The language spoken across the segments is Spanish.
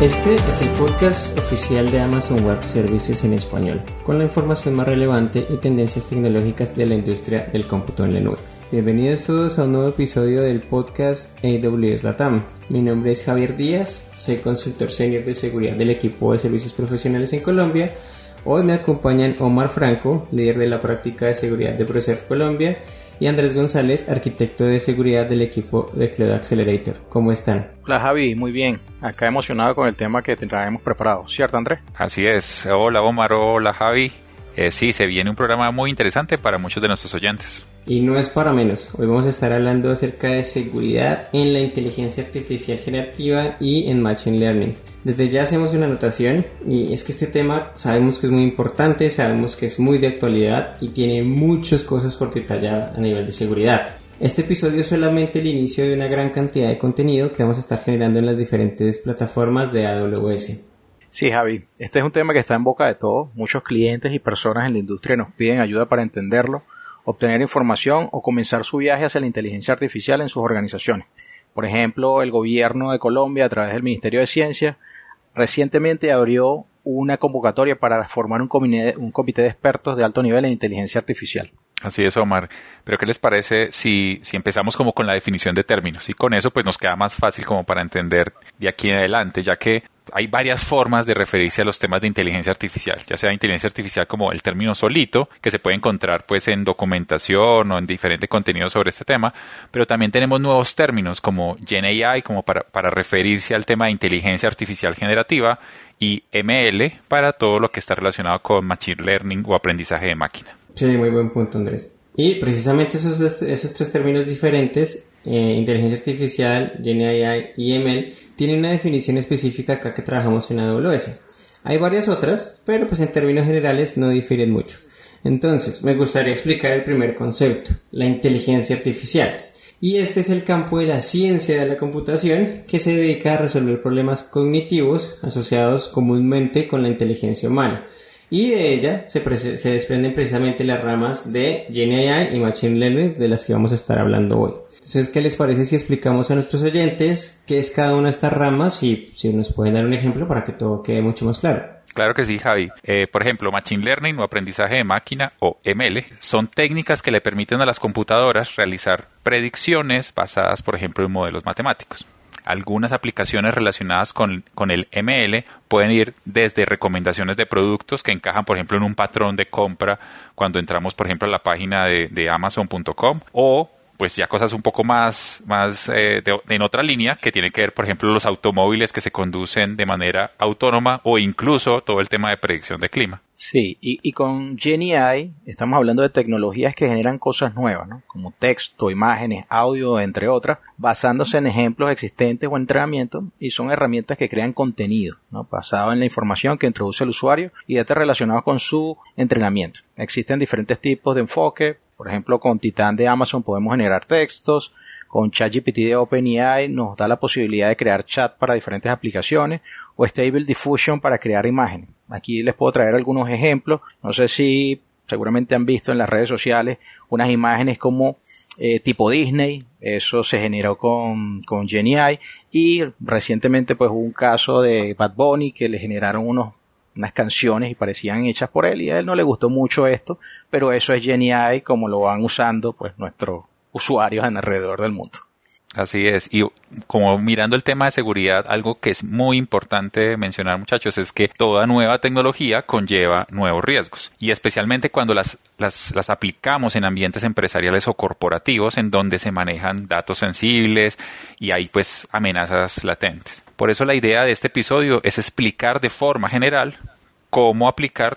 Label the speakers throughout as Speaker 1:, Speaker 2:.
Speaker 1: Este es el podcast oficial de Amazon Web Services en español, con la información más relevante y tendencias tecnológicas de la industria del cómputo en la nube. Bienvenidos todos a un nuevo episodio del podcast AWS Latam. Mi nombre es Javier Díaz, soy consultor senior de seguridad del equipo de servicios profesionales en Colombia. Hoy me acompañan Omar Franco, líder de la práctica de seguridad de ProServe Colombia, y Andrés González, arquitecto de seguridad del equipo de Cloud Accelerator. ¿Cómo están?
Speaker 2: Hola Javi, muy bien. Acá emocionado con el tema que traemos preparado, ¿cierto Andrés?
Speaker 3: Así es. Hola Omar, hola Javi. Eh, sí, se viene un programa muy interesante para muchos de nuestros oyentes.
Speaker 1: Y no es para menos. Hoy vamos a estar hablando acerca de seguridad en la inteligencia artificial generativa y en Machine Learning. Desde ya hacemos una anotación y es que este tema sabemos que es muy importante, sabemos que es muy de actualidad y tiene muchas cosas por detallar a nivel de seguridad. Este episodio es solamente el inicio de una gran cantidad de contenido que vamos a estar generando en las diferentes plataformas de AWS.
Speaker 2: Sí, Javi, este es un tema que está en boca de todos. Muchos clientes y personas en la industria nos piden ayuda para entenderlo, obtener información o comenzar su viaje hacia la inteligencia artificial en sus organizaciones. Por ejemplo, el gobierno de Colombia, a través del Ministerio de Ciencia, recientemente abrió una convocatoria para formar un comité, de expertos de alto nivel en inteligencia artificial.
Speaker 3: Así es, Omar. Pero ¿qué les parece si, si empezamos como con la definición de términos? Y con eso pues nos queda más fácil como para entender de aquí en adelante, ya que hay varias formas de referirse a los temas de inteligencia artificial, ya sea inteligencia artificial como el término solito, que se puede encontrar pues en documentación o en diferente contenido sobre este tema, pero también tenemos nuevos términos como GenAI como para, para referirse al tema de inteligencia artificial generativa y ML para todo lo que está relacionado con Machine Learning o aprendizaje de máquina.
Speaker 1: Sí, muy buen punto Andrés. Y precisamente esos, esos tres términos diferentes eh, inteligencia artificial, GenAI y ML, tienen una definición específica acá que trabajamos en AWS. Hay varias otras, pero pues en términos generales no difieren mucho. Entonces, me gustaría explicar el primer concepto, la inteligencia artificial. Y este es el campo de la ciencia de la computación que se dedica a resolver problemas cognitivos asociados comúnmente con la inteligencia humana. Y de ella se, desprenden precisamente las ramas de GenAI y Machine Learning de las que vamos a estar hablando hoy. Entonces, ¿qué les parece si explicamos a nuestros oyentes qué es cada una de estas ramas y si nos pueden dar un ejemplo para que todo quede mucho más claro?
Speaker 3: Claro que sí, Javi. Eh, por ejemplo, Machine Learning o aprendizaje de máquina o ML son técnicas que le permiten a las computadoras realizar predicciones basadas, por ejemplo, en modelos matemáticos. Algunas aplicaciones relacionadas con, el ML pueden ir desde recomendaciones de productos que encajan, por ejemplo, en un patrón de compra cuando entramos, por ejemplo, a la página de, de amazon.com o pues ya cosas un poco más, más eh, en otra línea que tiene que ver, por ejemplo, los automóviles que se conducen de manera autónoma o incluso todo el tema de predicción de clima.
Speaker 2: Sí, y, y con GenAI estamos hablando de tecnologías que generan cosas nuevas, ¿no? como texto, imágenes, audio, entre otras, basándose en ejemplos existentes o entrenamiento y son herramientas que crean contenido, ¿no? basado en la información que introduce el usuario y datos relacionados con su entrenamiento. Existen diferentes tipos de enfoque, por ejemplo, con Titan de Amazon podemos generar textos, con ChatGPT de OpenAI nos da la posibilidad de crear chat para diferentes aplicaciones o Stable Diffusion para crear imágenes. Aquí les puedo traer algunos ejemplos. No sé si seguramente han visto en las redes sociales unas imágenes como eh, tipo Disney. Eso se generó con, con GenAI y recientemente pues hubo un caso de Bad Bunny que le generaron unos unas canciones y parecían hechas por él y a él no le gustó mucho esto, pero eso es GenAI como lo van usando pues nuestros usuarios alrededor del mundo.
Speaker 3: Así es. Y como mirando el tema de seguridad, algo que es muy importante mencionar, muchachos, es que toda nueva tecnología conlleva nuevos riesgos. Y especialmente cuando las, las, las aplicamos en ambientes empresariales o corporativos en donde se manejan datos sensibles y hay pues amenazas latentes. Por eso la idea de este episodio es explicar de forma general cómo aplicar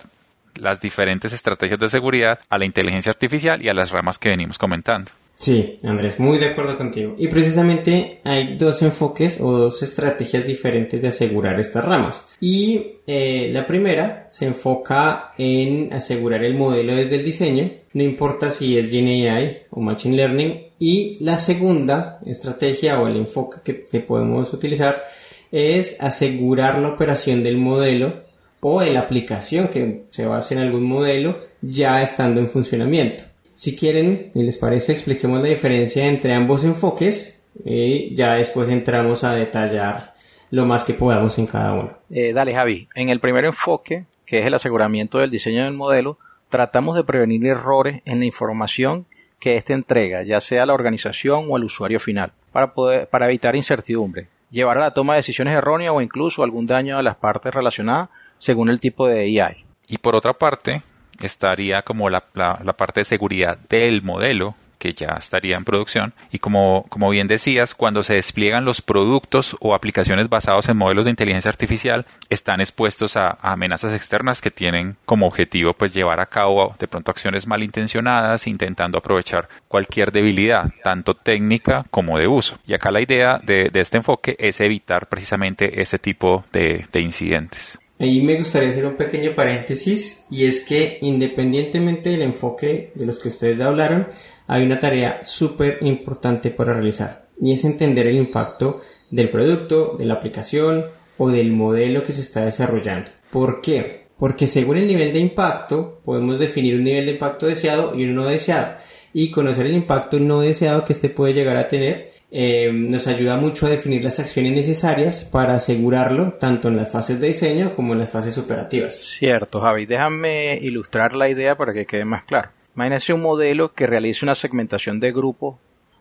Speaker 3: las diferentes estrategias de seguridad a la inteligencia artificial y a las ramas que venimos comentando.
Speaker 1: Sí, Andrés, muy de acuerdo contigo. Y precisamente hay dos enfoques o dos estrategias diferentes de asegurar estas ramas. Y eh, la primera se enfoca en asegurar el modelo desde el diseño, no importa si es GenAI o Machine Learning. Y la segunda estrategia o el enfoque que, que podemos utilizar es asegurar la operación del modelo o de la aplicación que se basa en algún modelo ya estando en funcionamiento. Si quieren y les parece, expliquemos la diferencia entre ambos enfoques y ya después entramos a detallar lo más que podamos en cada uno.
Speaker 2: Eh, dale, Javi. En el primer enfoque, que es el aseguramiento del diseño del modelo, tratamos de prevenir errores en la información que éste entrega, ya sea la organización o el usuario final, para, poder, para evitar incertidumbre, llevar a la toma de decisiones erróneas o incluso algún daño a las partes relacionadas según el tipo de AI.
Speaker 3: Y por otra parte, estaría como la, la parte de seguridad del modelo, que ya estaría en producción. Y como, como bien decías, cuando se despliegan los productos o aplicaciones basados en modelos de inteligencia artificial, están expuestos a, amenazas externas que tienen como objetivo pues llevar a cabo de pronto acciones malintencionadas, intentando aprovechar cualquier debilidad, tanto técnica como de uso. Y acá la idea de, este enfoque es evitar precisamente este tipo de, de incidentes.
Speaker 1: Ahí me gustaría hacer un pequeño paréntesis y es que independientemente del enfoque de los que ustedes hablaron, hay una tarea súper importante para realizar y es entender el impacto del producto, de la aplicación o del modelo que se está desarrollando. ¿Por qué? Porque según el nivel de impacto podemos definir un nivel de impacto deseado y uno no deseado. Y conocer el impacto no deseado que este puede llegar a tener eh, nos ayuda mucho a definir las acciones necesarias para asegurarlo tanto en las fases de diseño como en las fases operativas.
Speaker 2: Cierto, Javi. Déjame ilustrar la idea para que quede más claro. Imagínense un modelo que realice una segmentación de grupos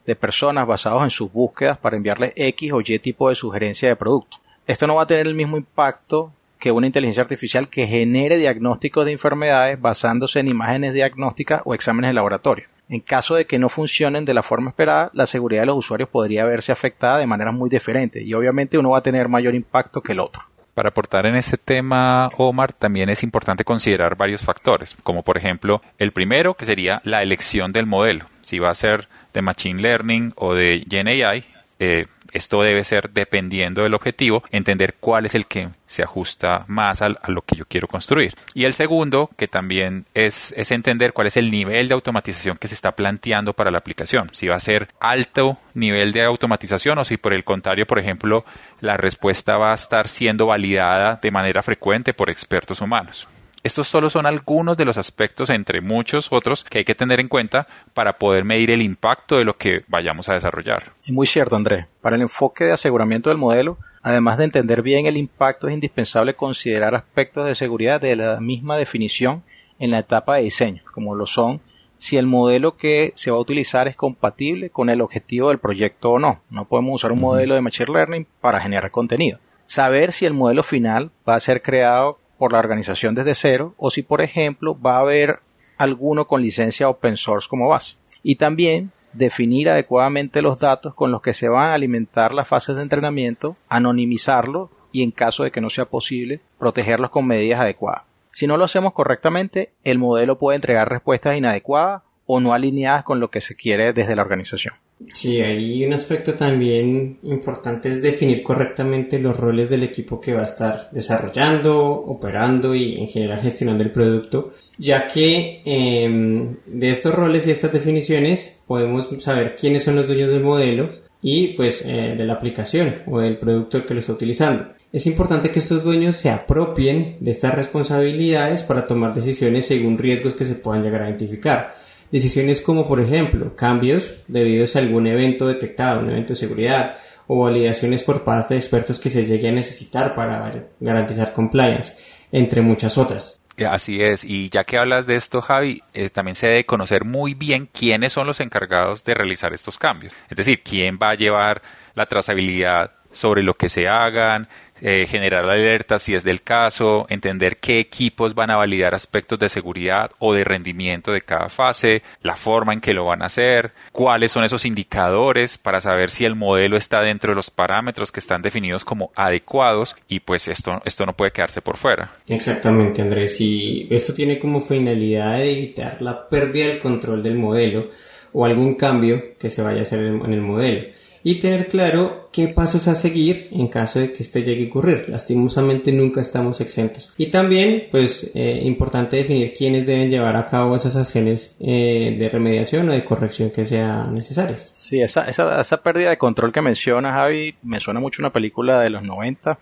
Speaker 2: de personas basados en sus búsquedas para enviarles X o Y tipo de sugerencia de producto. Esto no va a tener el mismo impacto que una inteligencia artificial que genere diagnósticos de enfermedades basándose en imágenes diagnósticas o exámenes de laboratorio. En caso de que no funcionen de la forma esperada, la seguridad de los usuarios podría verse afectada de manera muy diferente y obviamente uno va a tener mayor impacto que el otro.
Speaker 3: Para aportar en este tema, Omar, también es importante considerar varios factores, como por ejemplo el primero, que sería la elección del modelo. Si va a ser de Machine Learning o de GenAI, eh, esto debe ser dependiendo del objetivo, entender cuál es el que se ajusta más a, lo que yo quiero construir. Y el segundo, que también es, es entender cuál es el nivel de automatización que se está planteando para la aplicación. Si va a ser alto nivel de automatización o si por el contrario, por ejemplo, la respuesta va a estar siendo validada de manera frecuente por expertos humanos. Estos solo son algunos de los aspectos, entre muchos otros, que hay que tener en cuenta para poder medir el impacto de lo que vayamos a desarrollar.
Speaker 2: muy cierto, Andrés. Para el enfoque de aseguramiento del modelo, además de entender bien el impacto, es indispensable considerar aspectos de seguridad de la misma definición en la etapa de diseño, como lo son si el modelo que se va a utilizar es compatible con el objetivo del proyecto o no. No podemos usar un modelo de Machine Learning para generar contenido. Saber si el modelo final va a ser creado por la organización desde cero o si, por ejemplo, va a haber alguno con licencia open source como base. Y también definir adecuadamente los datos con los que se van a alimentar las fases de entrenamiento, anonimizarlos y en caso de que no sea posible, protegerlos con medidas adecuadas. Si no lo hacemos correctamente, el modelo puede entregar respuestas inadecuadas o no alineadas con lo que se quiere desde la organización.
Speaker 1: Sí, hay un aspecto también importante es definir correctamente los roles del equipo que va a estar desarrollando, operando y en general gestionando el producto, ya que em, de estos roles y estas definiciones podemos saber quiénes son los dueños del modelo y pues eh, de la aplicación o del producto que lo está utilizando. Es importante que estos dueños se apropien de estas responsabilidades para tomar decisiones según riesgos que se puedan llegar a identificar Decisiones como, por ejemplo, cambios debidos a algún evento detectado, un evento de seguridad, o validaciones por parte de expertos que se llegue a necesitar para garantizar compliance, entre muchas otras.
Speaker 3: Así es, y ya que hablas de esto, Javi, eh, también se debe conocer muy bien quiénes son los encargados de realizar estos cambios. Es decir, quién va a llevar la trazabilidad sobre lo que se hagan, eh, generar alertas si es del caso, entender qué equipos van a validar aspectos de seguridad o de rendimiento de cada fase, la forma en que lo van a hacer, cuáles son esos indicadores para saber si el modelo está dentro de los parámetros que están definidos como adecuados y pues esto, esto no puede quedarse por fuera.
Speaker 1: Exactamente, Andrés, y esto tiene como finalidad evitar la pérdida del control del modelo o algún cambio que se vaya a hacer en el modelo y tener claro qué pasos a seguir en caso de que este llegue a ocurrir. Lastimosamente nunca estamos exentos. Y también, pues, eh, importante definir quiénes deben llevar a cabo esas acciones eh, de remediación o de corrección que sean necesarias.
Speaker 2: Sí, esa, esa, esa pérdida de control que menciona Javi me suena mucho una película de los 90.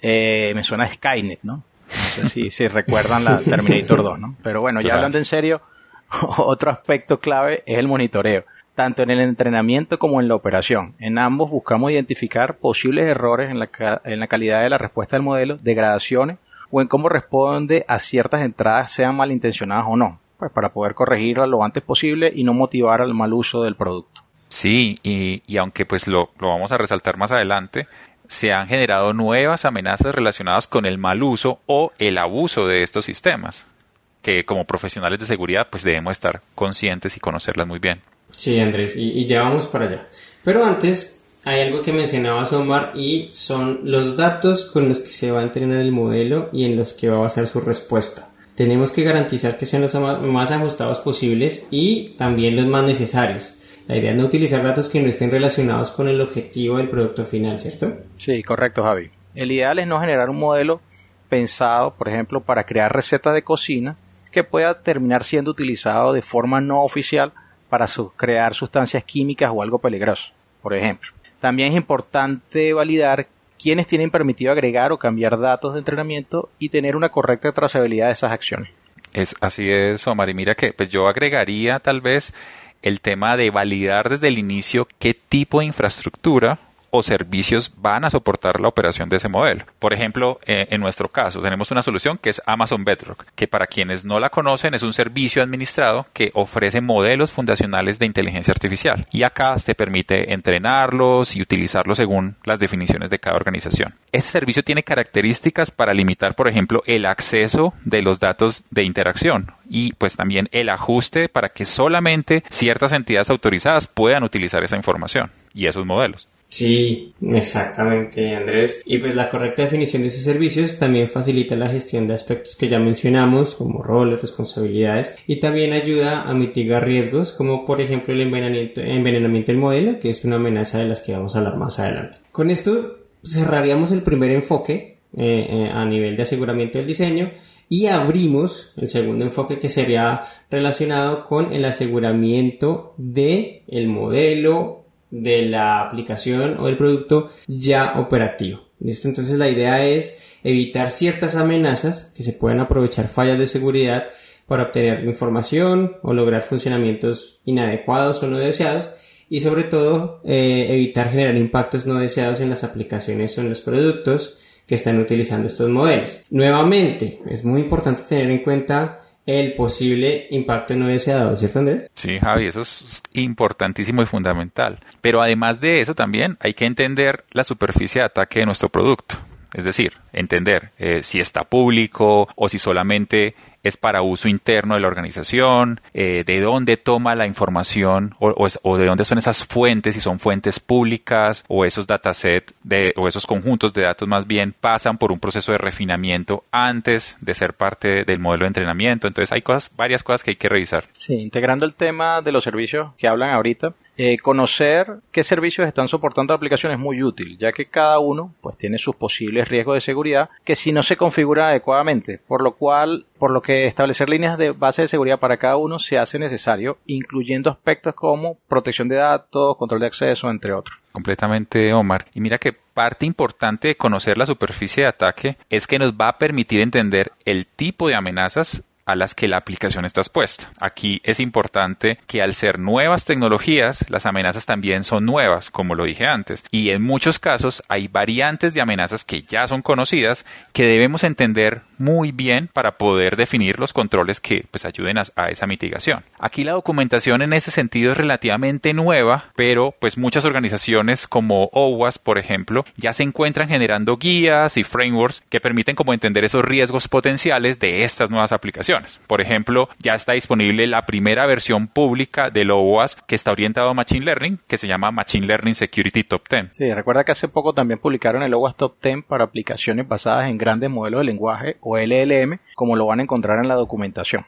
Speaker 2: Eh, me suena a Skynet, ¿no? No sé si, recuerdan la Terminator 2, ¿no? Pero bueno, ya hablando en serio, otro aspecto clave es el monitoreo tanto en el entrenamiento como en la operación. En ambos buscamos identificar posibles errores en la, en la calidad de la respuesta del modelo, degradaciones o en cómo responde a ciertas entradas, sean malintencionadas o no, pues para poder corregirlas lo antes posible y no motivar al mal uso del producto.
Speaker 3: Sí, y, y aunque pues lo, lo vamos a resaltar más adelante, se han generado nuevas amenazas relacionadas con el mal uso o el abuso de estos sistemas, que como profesionales de seguridad pues debemos estar conscientes y conocerlas muy bien.
Speaker 1: Sí, Andrés, y, ya vamos para allá. Pero antes, hay algo que mencionaba Omar y son los datos con los que se va a entrenar el modelo y en los que va a basar su respuesta. Tenemos que garantizar que sean los más ajustados posibles y también los más necesarios. La idea es no utilizar datos que no estén relacionados con el objetivo del producto final, ¿cierto?
Speaker 2: Sí, correcto, Javi. El ideal es no generar un modelo pensado, por ejemplo, para crear recetas de cocina que pueda terminar siendo utilizado de forma no oficial para crear sustancias químicas o algo peligroso, por ejemplo. También es importante validar quiénes tienen permitido agregar o cambiar datos de entrenamiento y tener una correcta trazabilidad de esas acciones.
Speaker 3: Es así es, Omar. Y mira que pues yo agregaría tal vez el tema de validar desde el inicio qué tipo de infraestructura o servicios van a soportar la operación de ese modelo. Por ejemplo, eh, en nuestro caso tenemos una solución que es Amazon Bedrock, que para quienes no la conocen es un servicio administrado que ofrece modelos fundacionales de inteligencia artificial y acá se permite entrenarlos y utilizarlos según las definiciones de cada organización. Este servicio tiene características para limitar, por ejemplo, el acceso de los datos de interacción y pues también el ajuste para que solamente ciertas entidades autorizadas puedan utilizar esa información y esos modelos.
Speaker 1: Sí, exactamente, Andrés. Y pues la correcta definición de esos servicios también facilita la gestión de aspectos que ya mencionamos, como roles, responsabilidades, y también ayuda a mitigar riesgos, como por ejemplo el envenenamiento, envenenamiento del modelo, que es una amenaza de las que vamos a hablar más adelante. Con esto cerraríamos el primer enfoque eh, eh, a nivel de aseguramiento del diseño y abrimos el segundo enfoque que sería relacionado con el aseguramiento de el modelo de la aplicación o del producto ya operativo. Entonces la idea es evitar ciertas amenazas que se puedan aprovechar fallas de seguridad para obtener información o lograr funcionamientos inadecuados o no deseados y sobre todo eh, evitar generar impactos no deseados en las aplicaciones o en los productos que están utilizando estos modelos. Nuevamente, es muy importante tener en cuenta el posible impacto no deseado, ¿cierto Andrés?
Speaker 3: Sí, Javi, eso es importantísimo y fundamental. Pero además de eso también hay que entender la superficie de ataque de nuestro producto. Es decir, entender eh, si está público o si solamente es para uso interno de la organización, eh, de dónde toma la información o, de dónde son esas fuentes, si son fuentes públicas o esos datasets o esos conjuntos de datos más bien pasan por un proceso de refinamiento antes de ser parte del modelo de entrenamiento. Entonces hay cosas, varias cosas que hay que revisar.
Speaker 2: Sí, integrando el tema de los servicios que hablan ahorita, eh, conocer qué servicios están soportando la aplicación es muy útil, ya que cada uno pues tiene sus posibles riesgos de seguridad que si no se configura adecuadamente, por lo cual, por lo que establecer líneas de base de seguridad para cada uno se hace necesario, incluyendo aspectos como protección de datos, control de acceso, entre otros.
Speaker 3: Completamente, Omar. Y mira que parte importante de conocer la superficie de ataque es que nos va a permitir entender el tipo de amenazas a las que la aplicación está expuesta. Aquí es importante que al ser nuevas tecnologías, las amenazas también son nuevas, como lo dije antes, y en muchos casos hay variantes de amenazas que ya son conocidas que debemos entender muy bien para poder definir los controles que pues ayuden a, esa mitigación. Aquí la documentación en ese sentido es relativamente nueva, pero pues muchas organizaciones como OWASP, por ejemplo, ya se encuentran generando guías y frameworks que permiten como entender esos riesgos potenciales de estas nuevas aplicaciones. Por ejemplo, ya está disponible la primera versión pública del OWASP que está orientado a Machine Learning, que se llama Machine Learning Security Top 10.
Speaker 2: Sí, recuerda que hace poco también publicaron el OWASP Top 10 para aplicaciones basadas en grandes modelos de lenguaje o LLM, como lo van a encontrar en la documentación.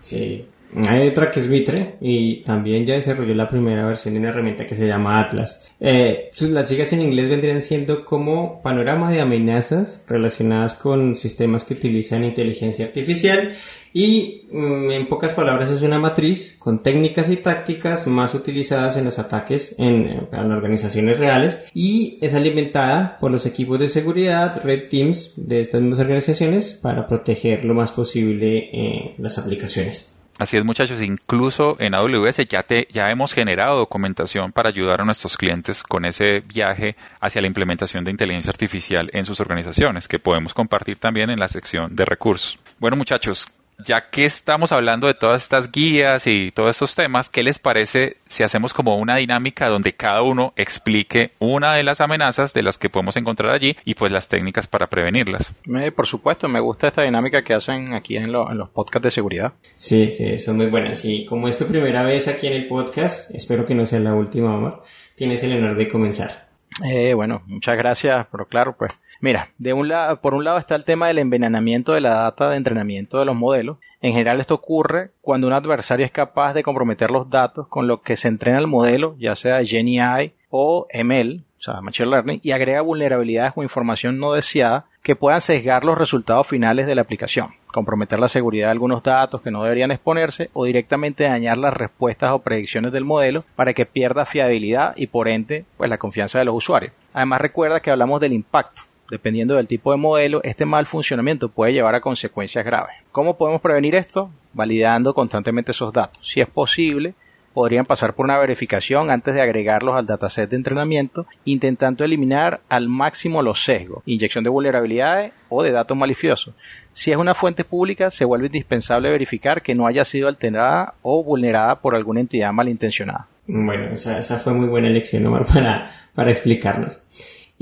Speaker 1: Sí. Hay otra que es Vitre y también ya desarrolló la primera versión de una herramienta que se llama Atlas. Eh, las siglas en inglés vendrían siendo como panorama de amenazas relacionadas con sistemas que utilizan inteligencia artificial y mm, en pocas palabras es una matriz con técnicas y tácticas más utilizadas en los ataques en, en, organizaciones reales y es alimentada por los equipos de seguridad, red teams de estas mismas organizaciones para proteger lo más posible eh, las aplicaciones.
Speaker 3: Así es, muchachos, incluso en AWS ya, te, ya hemos generado documentación para ayudar a nuestros clientes con ese viaje hacia la implementación de inteligencia artificial en sus organizaciones, que podemos compartir también en la sección de recursos. Bueno, muchachos, ya que estamos hablando de todas estas guías y todos estos temas, ¿qué les parece si hacemos como una dinámica donde cada uno explique una de las amenazas de las que podemos encontrar allí y pues las técnicas para prevenirlas?
Speaker 2: por supuesto, me gusta esta dinámica que hacen aquí en, los podcasts de seguridad.
Speaker 1: Sí, sí, son muy buenas. Y como es tu primera vez aquí en el podcast, espero que no sea la última, amor. Tienes el honor de comenzar.
Speaker 2: Eh, bueno, muchas gracias, pero claro, pues Mira, de un lado, por un lado está el tema del envenenamiento de la data de entrenamiento de los modelos. En general esto ocurre cuando un adversario es capaz de comprometer los datos con los que se entrena el modelo, ya sea GenAI o ML, o sea, Machine Learning, y agrega vulnerabilidades o información no deseada que puedan sesgar los resultados finales de la aplicación, comprometer la seguridad de algunos datos que no deberían exponerse o directamente dañar las respuestas o predicciones del modelo para que pierda fiabilidad y por ende pues la confianza de los usuarios. Además recuerda que hablamos del impacto Dependiendo del tipo de modelo, este mal funcionamiento puede llevar a consecuencias graves. ¿Cómo podemos prevenir esto? Validando constantemente esos datos. Si es posible, podrían pasar por una verificación antes de agregarlos al dataset de entrenamiento, intentando eliminar al máximo los sesgos, inyección de vulnerabilidades o de datos maliciosos. Si es una fuente pública, se vuelve indispensable verificar que no haya sido alterada o vulnerada por alguna entidad malintencionada.
Speaker 1: Bueno, esa, fue muy buena elección, Omar, para, para explicarnos.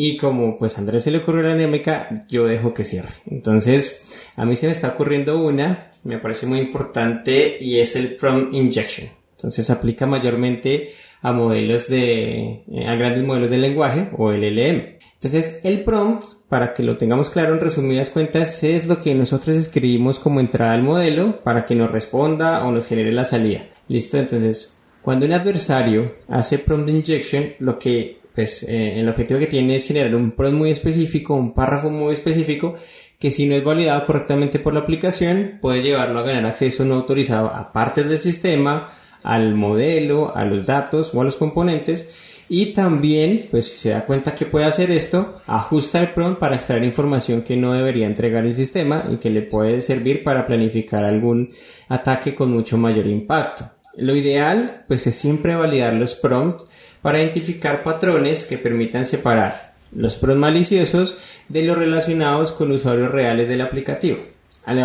Speaker 1: Y como pues a Andrés se le ocurrió la anémica, yo dejo que cierre. Entonces, a mí se me está ocurriendo una, me parece muy importante, y es el prompt injection. Entonces aplica mayormente a modelos de, eh, a grandes modelos de lenguaje o LLM. Entonces, el prompt, para que lo tengamos claro en resumidas cuentas, es lo que nosotros escribimos como entrada al modelo para que nos responda o nos genere la salida. ¿Listo? Entonces, cuando un adversario hace prompt injection, lo que pues eh, el objetivo que tiene es generar un prompt muy específico, un párrafo muy específico, que si no es validado correctamente por la aplicación, puede llevarlo a ganar acceso no autorizado a partes del sistema, al modelo, a los datos o a los componentes. Y también, pues si se da cuenta que puede hacer esto, ajusta el prompt para extraer información que no debería entregar el sistema y que le puede servir para planificar algún ataque con mucho mayor impacto. Lo ideal, pues es siempre validar los prompts para identificar patrones que permitan separar los pros maliciosos de los relacionados con usuarios reales del aplicativo.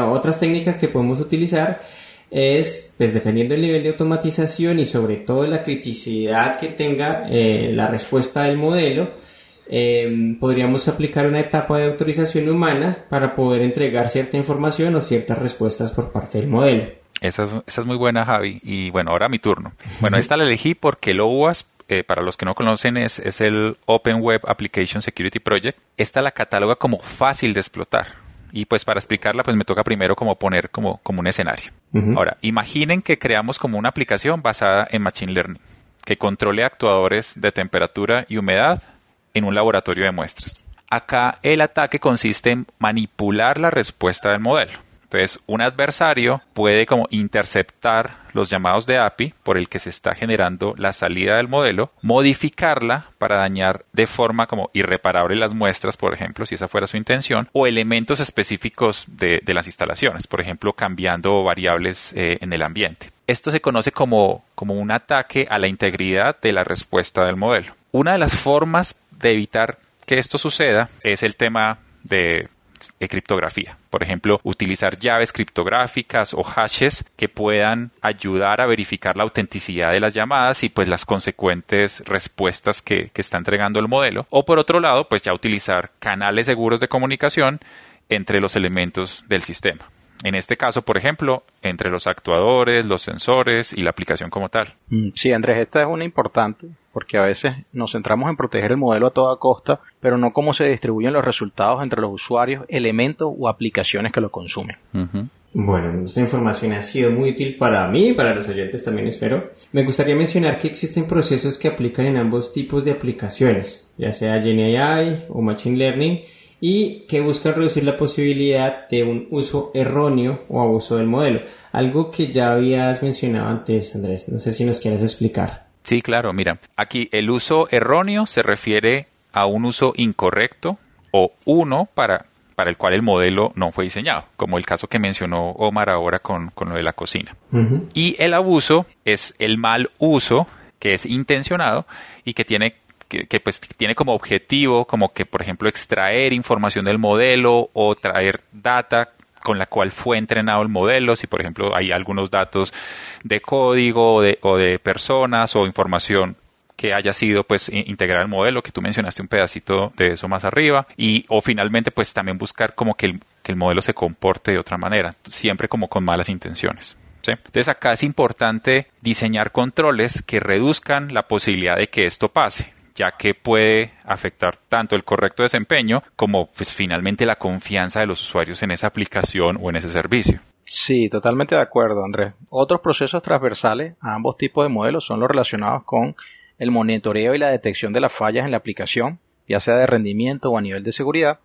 Speaker 1: Otras técnicas que podemos utilizar es, pues dependiendo del nivel de automatización y sobre todo la criticidad que tenga eh, la respuesta del modelo, em, podríamos aplicar una etapa de autorización humana para poder entregar cierta información o ciertas respuestas por parte del modelo.
Speaker 3: Esa es, muy buena, Javi. Y bueno, ahora mi turno. Bueno, esta la elegí porque el OWASP eh, para los que no conocen, es, es, el Open Web Application Security Project. Esta la cataloga como fácil de explotar. Y pues para explicarla, pues me toca primero como poner como, como un escenario. Ahora, imaginen que creamos como una aplicación basada en Machine Learning, que controle actuadores de temperatura y humedad en un laboratorio de muestras. Acá el ataque consiste en manipular la respuesta del modelo. Entonces, un adversario puede como interceptar los llamados de API por el que se está generando la salida del modelo, modificarla para dañar de forma como irreparable las muestras, por ejemplo, si esa fuera su intención, o elementos específicos de, las instalaciones, por ejemplo, cambiando variables eh, en el ambiente. Esto se conoce como, como un ataque a la integridad de la respuesta del modelo. Una de las formas de evitar que esto suceda es el tema de criptografía. Por ejemplo, utilizar llaves criptográficas o hashes que puedan ayudar a verificar la autenticidad de las llamadas y pues las consecuentes respuestas que, que está entregando el modelo. O por otro lado, pues ya utilizar canales seguros de comunicación entre los elementos del sistema. En este caso, por ejemplo, entre los actuadores, los sensores y la aplicación como tal.
Speaker 2: Mm, sí, Andrés, esta es una importante porque a veces nos centramos en proteger el modelo a toda costa, pero no cómo se distribuyen los resultados entre los usuarios, elementos o aplicaciones que lo consumen.
Speaker 1: Bueno, esta información ha sido muy útil para mí y para los oyentes también espero. Me gustaría mencionar que existen procesos que aplican en ambos tipos de aplicaciones, ya sea GenAI o Machine Learning, y que buscan reducir la posibilidad de un uso erróneo o abuso del modelo. Algo que ya habías mencionado antes, Andrés. No sé si nos quieres explicar.
Speaker 3: Sí, claro, mira, aquí el uso erróneo se refiere a un uso incorrecto o uno para para el cual el modelo no fue diseñado, como el caso que mencionó Omar ahora con, con lo de la cocina. Y el abuso es el mal uso que es intencionado y que tiene que, pues tiene como objetivo como que por ejemplo extraer información del modelo o traer data con la cual fue entrenado el modelo, si por ejemplo hay algunos datos de código o de, o de personas o información que haya sido pues integrar al modelo, que tú mencionaste un pedacito de eso más arriba, y o finalmente pues también buscar como que el, que el modelo se comporte de otra manera, siempre como con malas intenciones. Entonces acá es importante diseñar controles que reduzcan la posibilidad de que esto pase ya que puede afectar tanto el correcto desempeño como pues finalmente la confianza de los usuarios en esa aplicación o en ese servicio.
Speaker 2: Sí, totalmente de acuerdo, Andrés. Otros procesos transversales a ambos tipos de modelos son los relacionados con el monitoreo y la detección de las fallas en la aplicación, ya sea de rendimiento o a nivel de seguridad,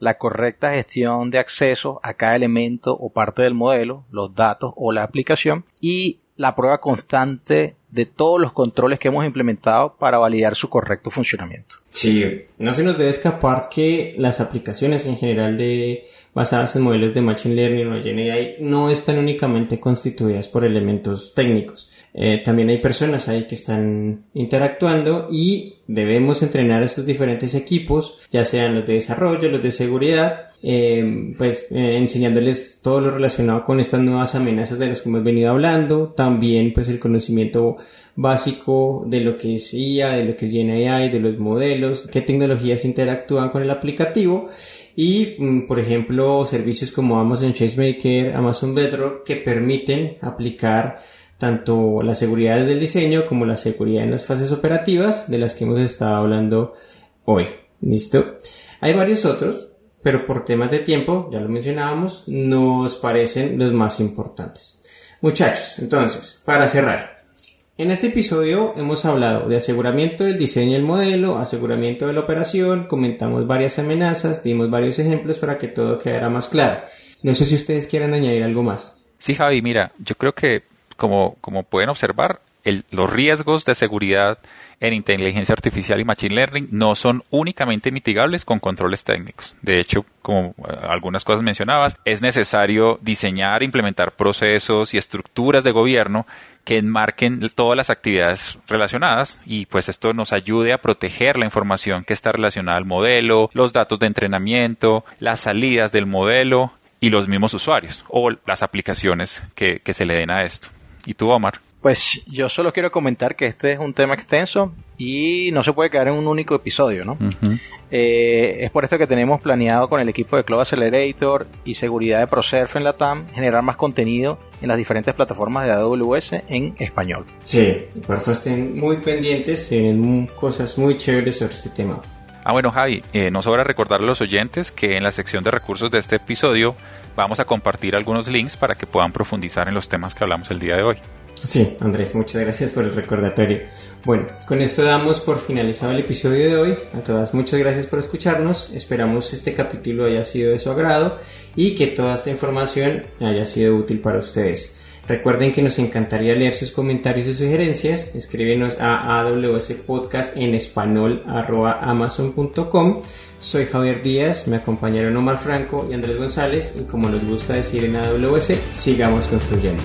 Speaker 2: la correcta gestión de acceso a cada elemento o parte del modelo, los datos o la aplicación y la prueba constante de todos los controles que hemos implementado para validar su correcto funcionamiento.
Speaker 1: Sí, no se nos debe escapar que las aplicaciones en general de basadas en modelos de Machine Learning o GenAI no están únicamente constituidas por elementos técnicos. Eh, también hay personas ahí que están interactuando y debemos entrenar a estos diferentes equipos, ya sean los de desarrollo, los de seguridad, eh, pues eh, enseñándoles todo lo relacionado con estas nuevas amenazas de las que hemos venido hablando, también pues el conocimiento básico de lo que es IA, de lo que es GenAI, de los modelos, qué tecnologías interactúan con el aplicativo y, mm, por ejemplo, servicios como Amazon ChaseMaker, Amazon Bedrock, que permiten aplicar tanto la seguridad del diseño como la seguridad en las fases operativas de las que hemos estado hablando hoy. ¿Listo? Hay varios otros, pero por temas de tiempo, ya lo mencionábamos, nos parecen los más importantes. Muchachos, entonces, para cerrar, en este episodio hemos hablado de aseguramiento del diseño del modelo, aseguramiento de la operación, comentamos varias amenazas, dimos varios ejemplos para que todo quedara más claro. No sé si ustedes quieran añadir algo más.
Speaker 3: Sí, Javi, mira, yo creo que como, como pueden observar, los riesgos de seguridad en inteligencia artificial y machine learning no son únicamente mitigables con controles técnicos. De hecho, como eh, algunas cosas mencionabas, es necesario diseñar, implementar procesos y estructuras de gobierno que enmarquen todas las actividades relacionadas y pues esto nos ayude a proteger la información que está relacionada al modelo, los datos de entrenamiento, las salidas del modelo y los mismos usuarios o las aplicaciones que, que se le den a esto. ¿Y tú, Omar?
Speaker 2: Pues yo solo quiero comentar que este es un tema extenso y no se puede quedar en un único episodio, ¿no? Eh, es por esto que tenemos planeado con el equipo de Cloud Accelerator y seguridad de ProSurf en la TAM generar más contenido en las diferentes plataformas de AWS en español.
Speaker 1: Sí, por favor estén muy pendientes, tienen cosas muy chéveres sobre este tema.
Speaker 3: Ah, bueno, Javi, eh, no sobra recordar a los oyentes que en la sección de recursos de este episodio vamos a compartir algunos links para que puedan profundizar en los temas que hablamos el día de hoy.
Speaker 1: Sí, Andrés, muchas gracias por el recordatorio. Bueno, con esto damos por finalizado el episodio de hoy. A todas, muchas gracias por escucharnos. Esperamos este capítulo haya sido de su agrado y que toda esta información haya sido útil para ustedes. Recuerden que nos encantaría leer sus comentarios y sugerencias. Escríbenos a podcast en. Soy Javier Díaz, me acompañaron Omar Franco y Andrés González y como nos gusta decir en AWS, sigamos construyendo.